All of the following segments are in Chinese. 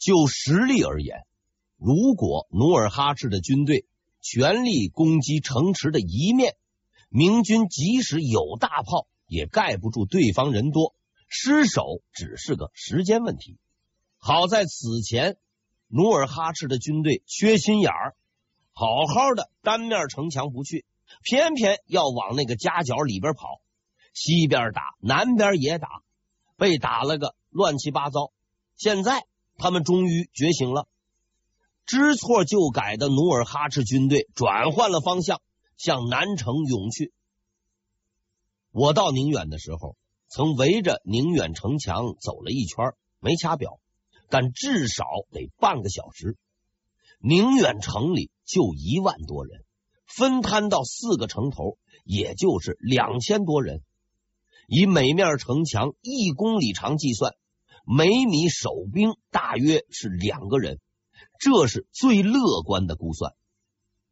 就实力而言，如果努尔哈赤的军队全力攻击城池的一面，明军即使有大炮，也盖不住对方人多，失守只是个时间问题。好在此前努尔哈赤的军队缺心眼儿，好好的单面城墙不去，偏偏要往那个夹角里边跑，西边打，南边也打，被打了个乱七八糟。现在他们终于觉醒了，知错就改的努尔哈赤军队转换了方向，向南城涌去。我到宁远的时候，曾围着宁远城墙走了一圈，没掐表，但至少得半个小时。宁远城里就一万多人，分摊到四个城头，也就是两千多人。以每面城墙一公里长计算。每米守兵大约是两个人，这是最乐观的估算。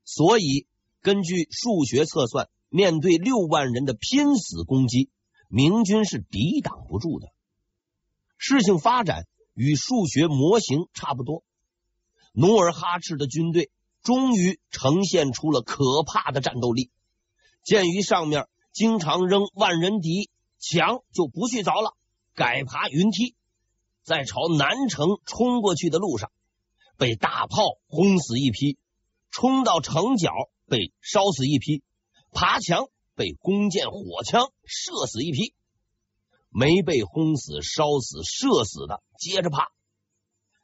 所以，根据数学测算，面对六万人的拼死攻击，明军是抵挡不住的。事情发展与数学模型差不多，努尔哈赤的军队终于呈现出了可怕的战斗力。鉴于上面经常扔万人敌，墙就不去凿了，改爬云梯。在朝南城冲过去的路上，被大炮轰死一批；冲到城角被烧死一批；爬墙被弓箭、火枪射死一批。没被轰死、烧死、射死的，接着爬。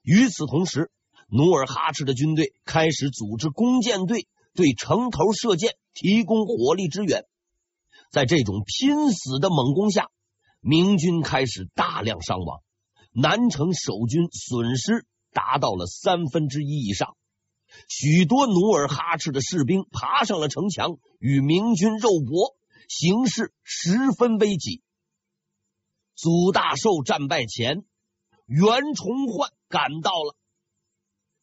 与此同时，努尔哈赤的军队开始组织弓箭队对城头射箭，提供火力支援。在这种拼死的猛攻下，明军开始大量伤亡。南城守军损失达到了三分之一以上，许多努尔哈赤的士兵爬上了城墙，与明军肉搏，形势十分危急。祖大寿战败前，袁崇焕赶到了。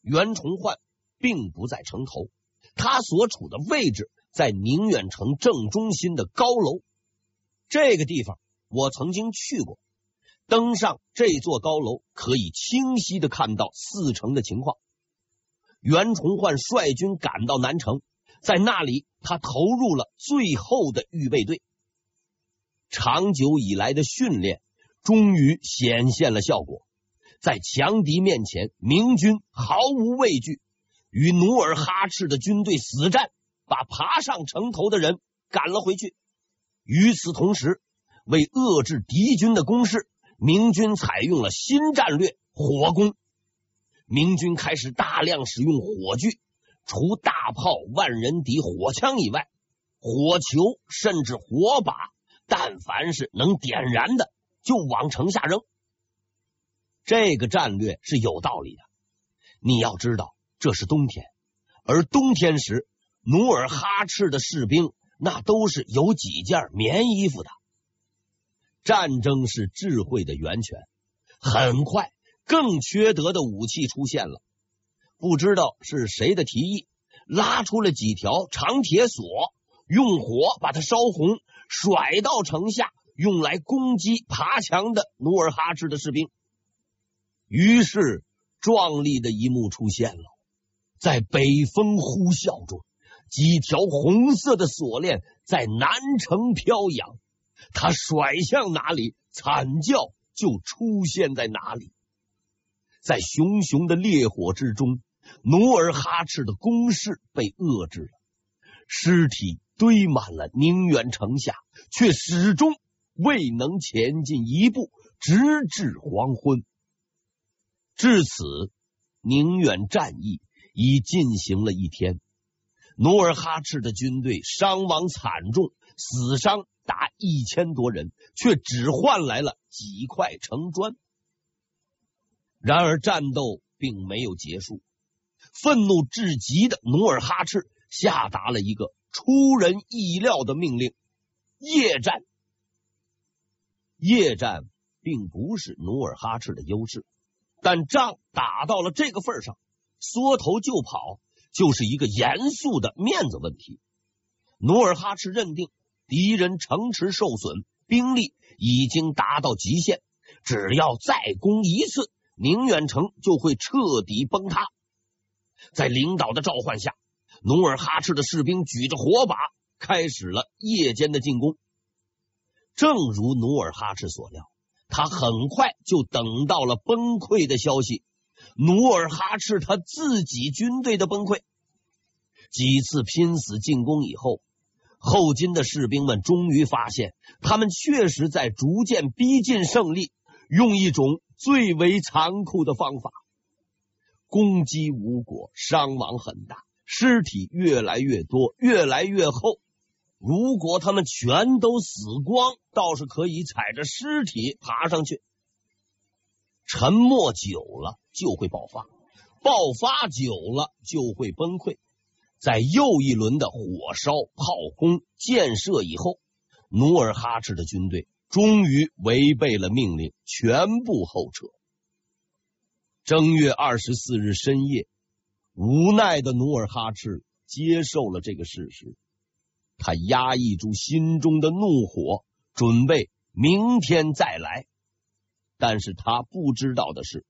袁崇焕并不在城头，他所处的位置在宁远城正中心的高楼。这个地方我曾经去过。登上这座高楼，可以清晰的看到四城的情况。袁崇焕率军赶到南城，在那里，他投入了最后的预备队。长久以来的训练终于显现了效果，在强敌面前，明军毫无畏惧，与努尔哈赤的军队死战，把爬上城头的人赶了回去。与此同时，为遏制敌军的攻势。明军采用了新战略火攻，明军开始大量使用火炬，除大炮、万人敌、火枪以外，火球甚至火把，但凡是能点燃的，就往城下扔。这个战略是有道理的。你要知道，这是冬天，而冬天时，努尔哈赤的士兵那都是有几件棉衣服的。战争是智慧的源泉。很快，更缺德的武器出现了。不知道是谁的提议，拉出了几条长铁索，用火把它烧红，甩到城下，用来攻击爬墙的努尔哈赤的士兵。于是，壮丽的一幕出现了：在北风呼啸中，几条红色的锁链在南城飘扬。他甩向哪里，惨叫就出现在哪里。在熊熊的烈火之中，努尔哈赤的攻势被遏制了，尸体堆满了宁远城下，却始终未能前进一步，直至黄昏。至此，宁远战役已进行了一天，努尔哈赤的军队伤亡惨重，死伤。达一千多人，却只换来了几块城砖。然而战斗并没有结束，愤怒至极的努尔哈赤下达了一个出人意料的命令：夜战。夜战并不是努尔哈赤的优势，但仗打到了这个份上，缩头就跑就是一个严肃的面子问题。努尔哈赤认定。敌人城池受损，兵力已经达到极限，只要再攻一次，宁远城就会彻底崩塌。在领导的召唤下，努尔哈赤的士兵举着火把，开始了夜间的进攻。正如努尔哈赤所料，他很快就等到了崩溃的消息。努尔哈赤他自己军队的崩溃。几次拼死进攻以后，后金的士兵们终于发现，他们确实在逐渐逼近胜利，用一种最为残酷的方法。攻击无果，伤亡很大，尸体越来越多，越来越厚。如果他们全都死光，倒是可以踩着尸体爬上去。沉默久了就会爆发，爆发久了就会崩溃。在又一轮的火烧、炮攻、箭射以后，努尔哈赤的军队终于违背了命令，全部后撤。正月二十四日深夜，无奈的努尔哈赤接受了这个事实，他压抑住心中的怒火，准备明天再来。但是他不知道的是，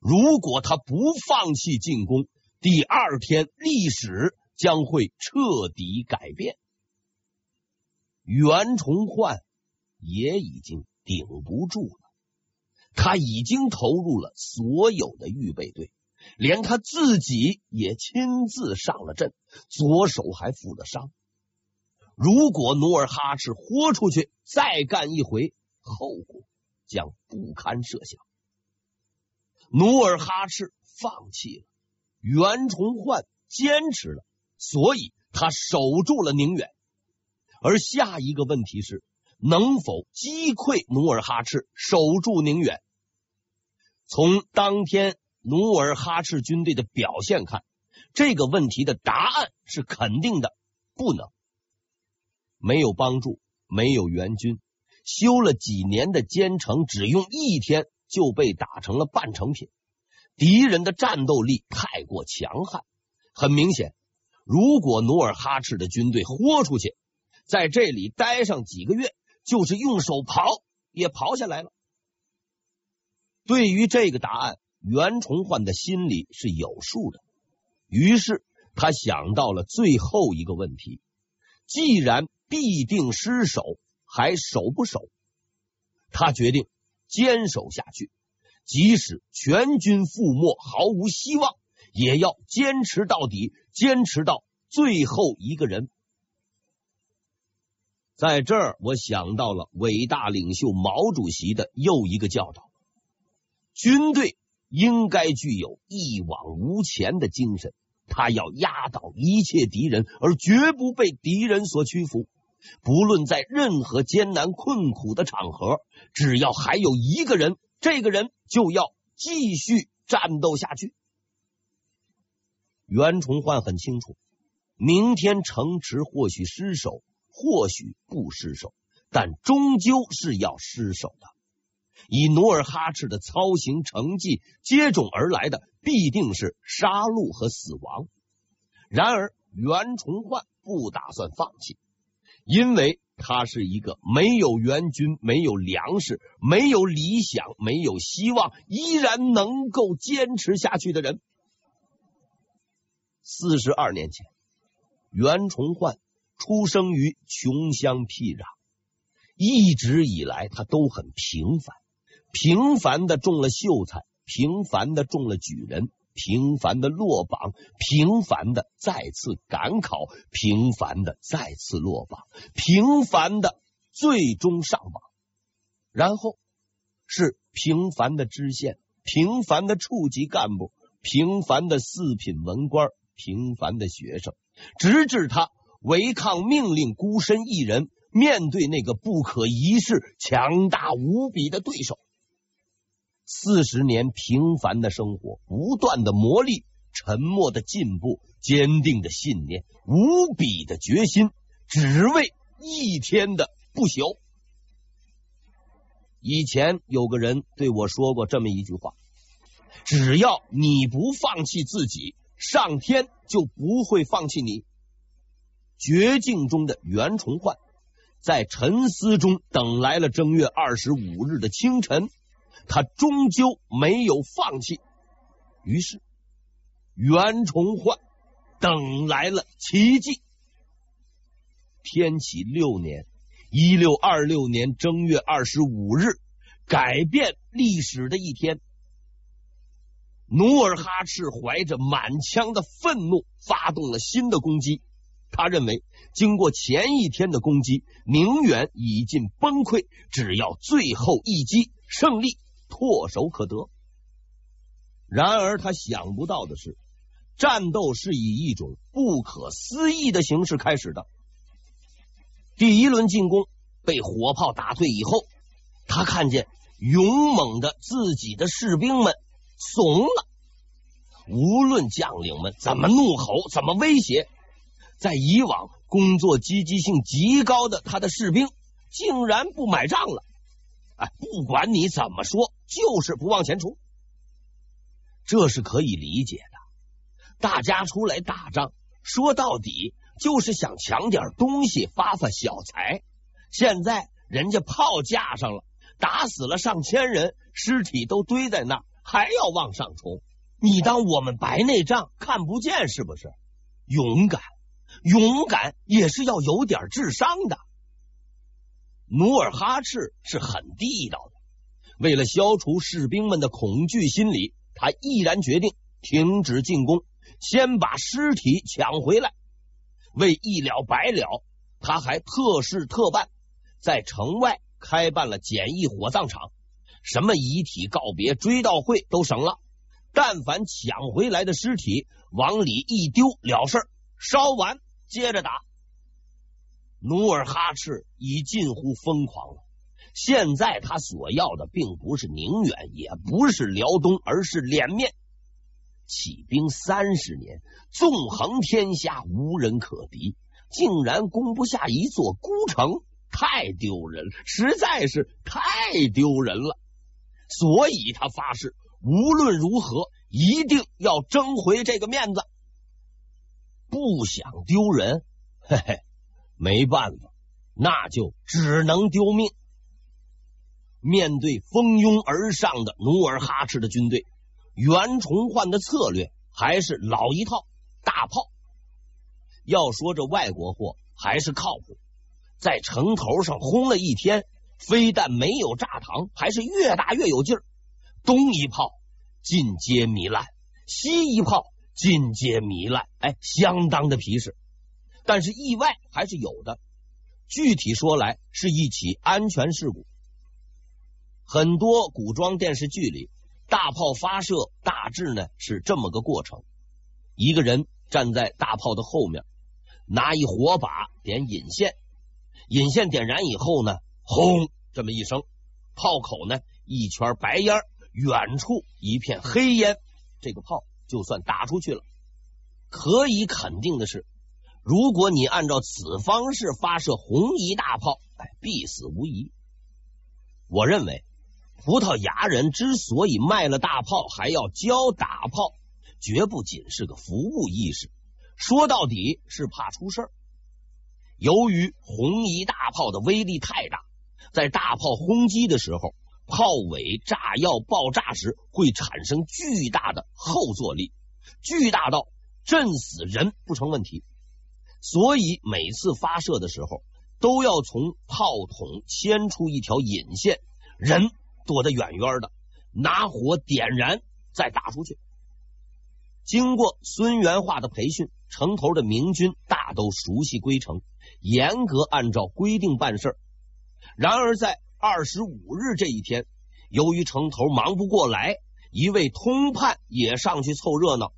如果他不放弃进攻，第二天历史将会彻底改变。袁崇焕也已经顶不住了，他已经投入了所有的预备队，连他自己也亲自上了阵，左手还负了伤。如果努尔哈赤豁出去再干一回，后果将不堪设想。努尔哈赤放弃了，袁崇焕坚持了。所以他守住了宁远，而下一个问题是能否击溃努尔哈赤，守住宁远？从当天努尔哈赤军队的表现看，这个问题的答案是肯定的，不能。没有帮助，没有援军，修了几年的坚城，只用一天就被打成了半成品。敌人的战斗力太过强悍，很明显。如果努尔哈赤的军队豁出去，在这里待上几个月，就是用手刨也刨下来了。对于这个答案，袁崇焕的心里是有数的。于是他想到了最后一个问题：既然必定失守，还守不守？他决定坚守下去，即使全军覆没，毫无希望。也要坚持到底，坚持到最后一个人。在这儿，我想到了伟大领袖毛主席的又一个教导：军队应该具有一往无前的精神，他要压倒一切敌人，而绝不被敌人所屈服。不论在任何艰难困苦的场合，只要还有一个人，这个人就要继续战斗下去。袁崇焕很清楚，明天城池或许失守，或许不失守，但终究是要失守的。以努尔哈赤的操行成绩，接踵而来的必定是杀戮和死亡。然而，袁崇焕不打算放弃，因为他是一个没有援军、没有粮食、没有理想、没有希望，依然能够坚持下去的人。四十二年前，袁崇焕出生于穷乡僻壤，一直以来他都很平凡，平凡的中了秀才，平凡的中了举人，平凡的落榜，平凡的再次赶考，平凡的再次落榜，平凡的最终上榜，然后是平凡的知县，平凡的处级干部，平凡的四品文官。平凡的学生，直至他违抗命令，孤身一人面对那个不可一世、强大无比的对手。四十年平凡的生活，不断的磨砺，沉默的进步，坚定的信念，无比的决心，只为一天的不朽。以前有个人对我说过这么一句话：只要你不放弃自己。上天就不会放弃你。绝境中的袁崇焕在沉思中等来了正月二十五日的清晨，他终究没有放弃。于是，袁崇焕等来了奇迹。天启六年（一六二六年）正月二十五日，改变历史的一天。努尔哈赤怀着满腔的愤怒，发动了新的攻击。他认为，经过前一天的攻击，宁远已经崩溃，只要最后一击，胜利唾手可得。然而，他想不到的是，战斗是以一种不可思议的形式开始的。第一轮进攻被火炮打退以后，他看见勇猛的自己的士兵们。怂了，无论将领们怎么怒吼，怎么威胁，在以往工作积极性极高的他的士兵，竟然不买账了。哎，不管你怎么说，就是不往前冲。这是可以理解的。大家出来打仗，说到底就是想抢点东西，发发小财。现在人家炮架上了，打死了上千人，尸体都堆在那。还要往上冲，你当我们白内障看不见是不是？勇敢，勇敢也是要有点智商的。努尔哈赤是很地道的，为了消除士兵们的恐惧心理，他毅然决定停止进攻，先把尸体抢回来。为一了百了，他还特事特办，在城外开办了简易火葬场。什么遗体告别追悼会都省了，但凡抢回来的尸体往里一丢了事儿，烧完接着打。努尔哈赤已近乎疯狂了。现在他所要的并不是宁远，也不是辽东，而是脸面。起兵三十年，纵横天下无人可敌，竟然攻不下一座孤城，太丢人了，实在是太丢人了。所以他发誓，无论如何一定要争回这个面子。不想丢人，嘿嘿，没办法，那就只能丢命。面对蜂拥而上的努尔哈赤的军队，袁崇焕的策略还是老一套，大炮。要说这外国货还是靠谱，在城头上轰了一天。非但没有炸膛，还是越打越有劲儿。东一炮尽皆糜烂，西一炮尽皆糜烂，哎，相当的皮实。但是意外还是有的。具体说来，是一起安全事故。很多古装电视剧里，大炮发射大致呢是这么个过程：一个人站在大炮的后面，拿一火把点引线，引线点燃以后呢。轰！这么一声，炮口呢一圈白烟，远处一片黑烟，这个炮就算打出去了。可以肯定的是，如果你按照此方式发射红夷大炮，哎，必死无疑。我认为，葡萄牙人之所以卖了大炮还要教打炮，绝不仅是个服务意识，说到底是怕出事儿。由于红夷大炮的威力太大。在大炮轰击的时候，炮尾炸药爆炸时会产生巨大的后坐力，巨大到震死人不成问题。所以每次发射的时候，都要从炮筒牵出一条引线，人躲得远远的，拿火点燃再打出去。经过孙元化的培训，城头的明军大都熟悉规程，严格按照规定办事。然而，在二十五日这一天，由于城头忙不过来，一位通判也上去凑热闹，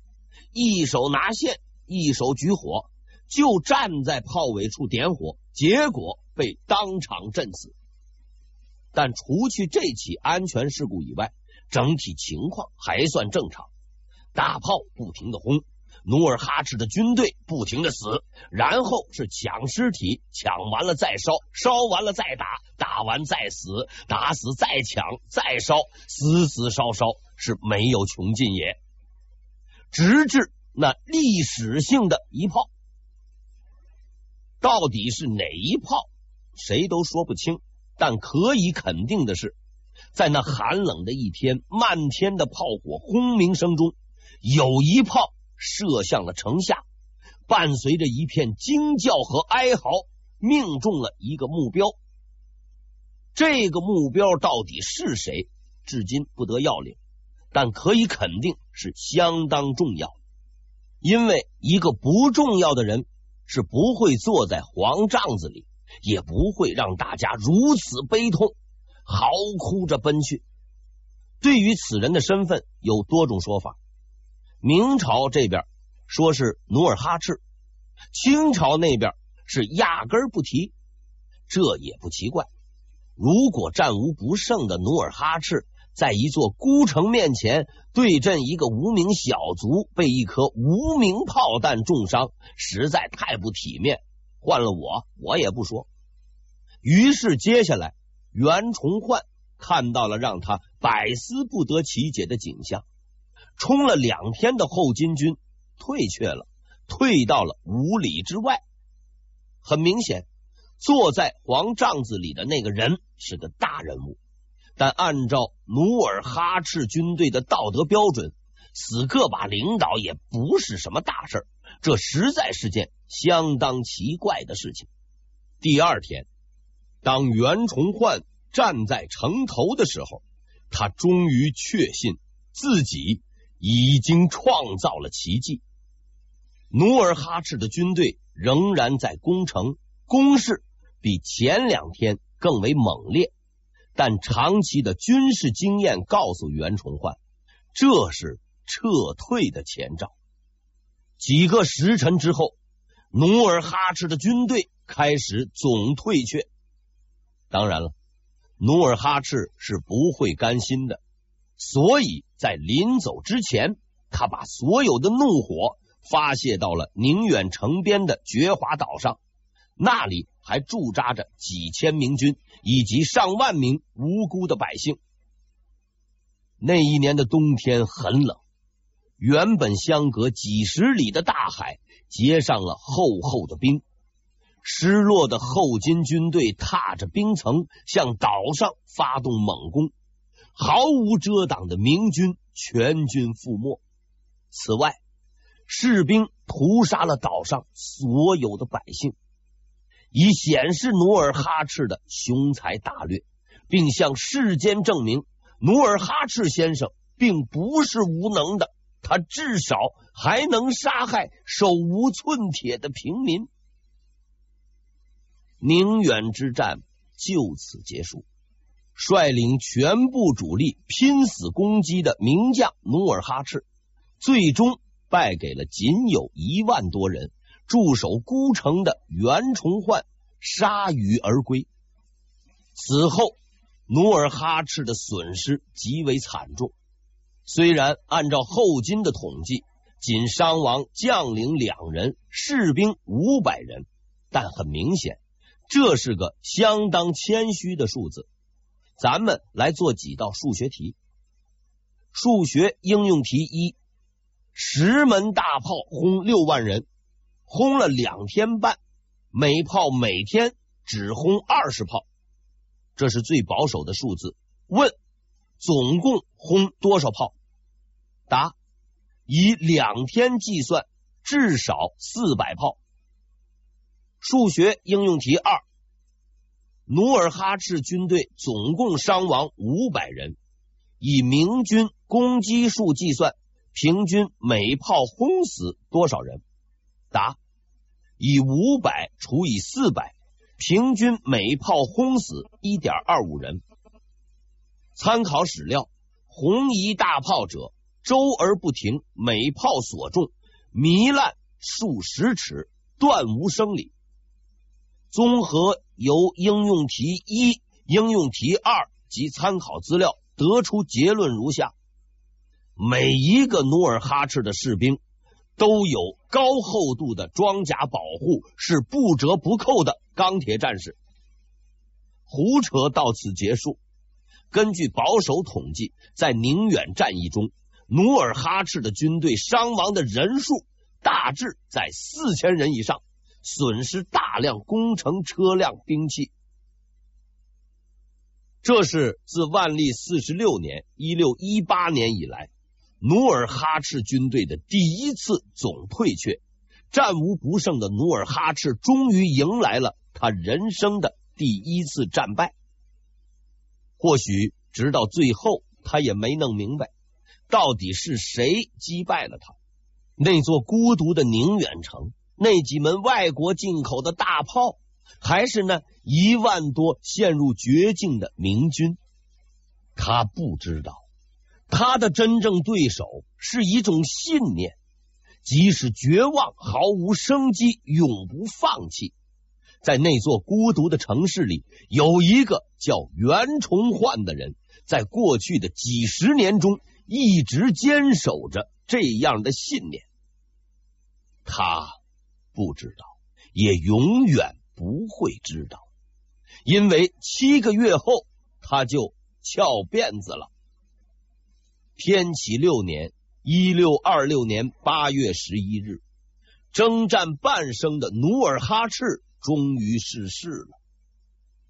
一手拿线，一手举火，就站在炮尾处点火，结果被当场震死。但除去这起安全事故以外，整体情况还算正常，大炮不停的轰。努尔哈赤的军队不停的死，然后是抢尸体，抢完了再烧，烧完了再打，打完再死，打死再抢再烧，死死烧烧是没有穷尽也。直至那历史性的一炮，到底是哪一炮，谁都说不清。但可以肯定的是，在那寒冷的一天，漫天的炮火轰鸣声中，有一炮射向了城下，伴随着一片惊叫和哀嚎，命中了一个目标。这个目标到底是谁，至今不得要领，但可以肯定是相当重要。因为一个不重要的人是不会坐在黄帐子里，也不会让大家如此悲痛，嚎哭着奔去。对于此人的身份有多种说法，明朝这边说是努尔哈赤，清朝那边是压根不提，这也不奇怪。如果战无不胜的努尔哈赤在一座孤城面前对阵一个无名小卒，被一颗无名炮弹重伤，实在太不体面。换了我，我也不说。于是接下来，袁崇焕看到了让他百思不得其解的景象：冲了两天的后金军退却了，退到了五里之外。很明显。坐在黄帐子里的那个人是个大人物，但按照努尔哈赤军队的道德标准，死个把领导也不是什么大事，这实在是件相当奇怪的事情。第二天，当袁崇焕站在城头的时候，他终于确信自己已经创造了奇迹。努尔哈赤的军队仍然在攻城，攻势。比前两天更为猛烈，但长期的军事经验告诉袁崇焕，这是撤退的前兆。几个时辰之后，努尔哈赤的军队开始总退却。当然了，努尔哈赤是不会甘心的，所以在临走之前，他把所有的怒火发泄到了宁远城边的觉华岛上。那里还驻扎着几千明军以及上万名无辜的百姓。那一年的冬天很冷，原本相隔几十里的大海结上了厚厚的冰。失落的后金军队踏着冰层向岛上发动猛攻，毫无遮挡的明军全军覆没。此外，士兵屠杀了岛上所有的百姓。以显示努尔哈赤的雄才大略，并向世间证明努尔哈赤先生并不是无能的，他至少还能杀害手无寸铁的平民。宁远之战就此结束，率领全部主力拼死攻击的名将努尔哈赤，最终败给了仅有一万多人。驻守孤城的袁崇焕铩羽而归。此后，努尔哈赤的损失极为惨重。虽然按照后金的统计，仅伤亡将领两人，士兵五百人，但很明显，这是个相当谦虚的数字。咱们来做几道数学题。数学应用题一：十门大炮轰六万人。轰了两天半，每炮每天只轰二十炮，这是最保守的数字。问总共轰多少炮？答：以两天计算，至少四百炮。数学应用题二：努尔哈赤军队总共伤亡五百人，以明军攻击数计算，平均每炮轰死多少人？答：以五百除以四百，平均每炮轰死一点二五人。参考史料：红夷大炮者，周而不停，每炮所中，糜烂数十尺，断无生理。综合由应用题一、应用题二及参考资料得出结论如下：每一个努尔哈赤的士兵。都有高厚度的装甲保护，是不折不扣的钢铁战士。胡扯到此结束。根据保守统计，在宁远战役中，努尔哈赤的军队伤亡的人数大致在四千人以上，损失大量工程车辆、兵器。这是自万历四十六年（一六一八年）以来，努尔哈赤军队的第一次总退却，战无不胜的努尔哈赤终于迎来了他人生的第一次战败。或许直到最后，他也没弄明白到底是谁击败了他。那座孤独的宁远城，那几门外国进口的大炮。还是那一万多陷入绝境的明军，他不知道，他的真正对手是一种信念，即使绝望、毫无生机，永不放弃。在那座孤独的城市里，有一个叫袁崇焕的人，在过去的几十年中一直坚守着这样的信念。他不知道，也永远。不会知道，因为七个月后他就翘辫子了。天启六年（一六二六年）八月十一日，征战半生的努尔哈赤终于逝世了。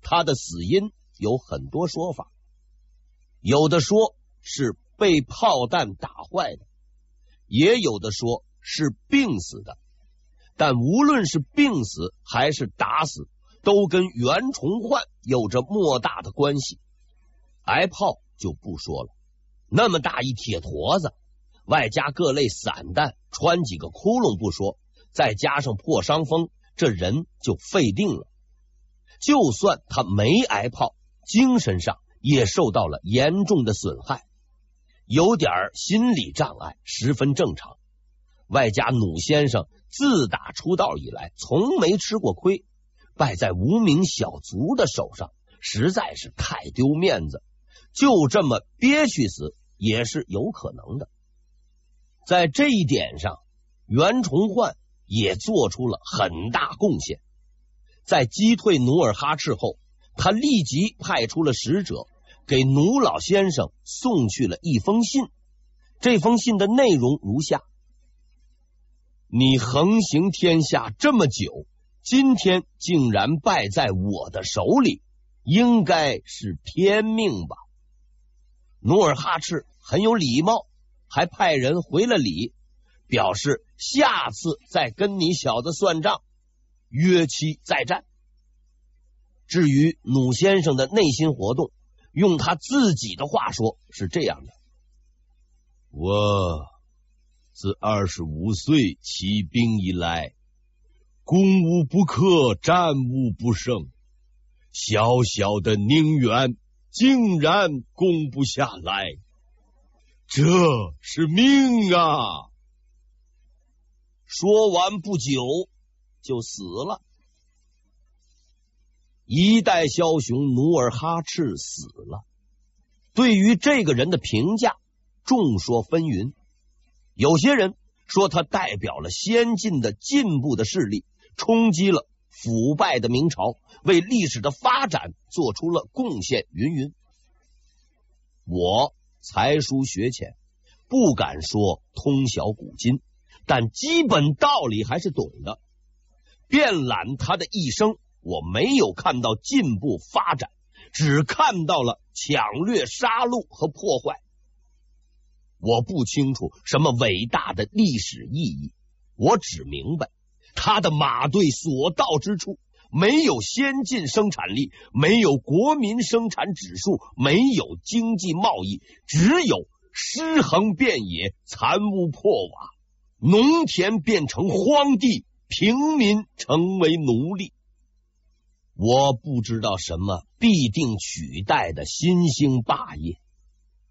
他的死因有很多说法，有的说是被炮弹打坏的，也有的说是病死的。但无论是病死还是打死，都跟袁崇焕有着莫大的关系。挨炮就不说了，那么大一铁坨子，外加各类散弹，穿几个窟窿不说，再加上破伤风，这人就废定了。就算他没挨炮，精神上也受到了严重的损害，有点心理障碍，十分正常。外加努先生。自打出道以来，从没吃过亏，败在无名小卒的手上，实在是太丢面子。就这么憋屈死也是有可能的。在这一点上，袁崇焕也做出了很大贡献。在击退努尔哈赤后，他立即派出了使者给努老先生送去了一封信。这封信的内容如下。你横行天下这么久，今天竟然败在我的手里，应该是天命吧？努尔哈赤很有礼貌，还派人回了礼，表示下次再跟你小子算账，约期再战。至于努先生的内心活动，用他自己的话说是这样的：我。自二十五岁起兵以来，攻无不克，战无不胜。小小的宁远竟然攻不下来，这是命啊！说完不久就死了。一代枭雄努尔哈赤死了，对于这个人的评价众说纷纭。有些人说他代表了先进的进步的势力，冲击了腐败的明朝，为历史的发展做出了贡献，云云。我才疏学浅，不敢说通晓古今，但基本道理还是懂的。遍览他的一生，我没有看到进步发展，只看到了抢掠、杀戮和破坏。我不清楚什么伟大的历史意义，我只明白他的马队所到之处，没有先进生产力，没有国民生产指数，没有经济贸易，只有尸横遍野、残屋破瓦，农田变成荒地，平民成为奴隶。我不知道什么必定取代的新兴霸业，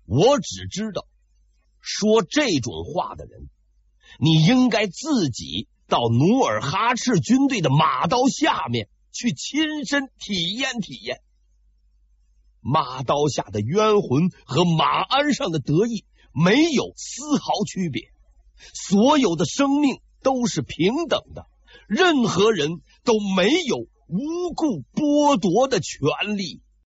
我只知道。说这种话的人，你应该自己到努尔哈赤军队的马刀下面去亲身体验体验。马刀下的冤魂和马鞍上的得意没有丝毫区别，所有的生命都是平等的，任何人都没有无故剥夺的权利。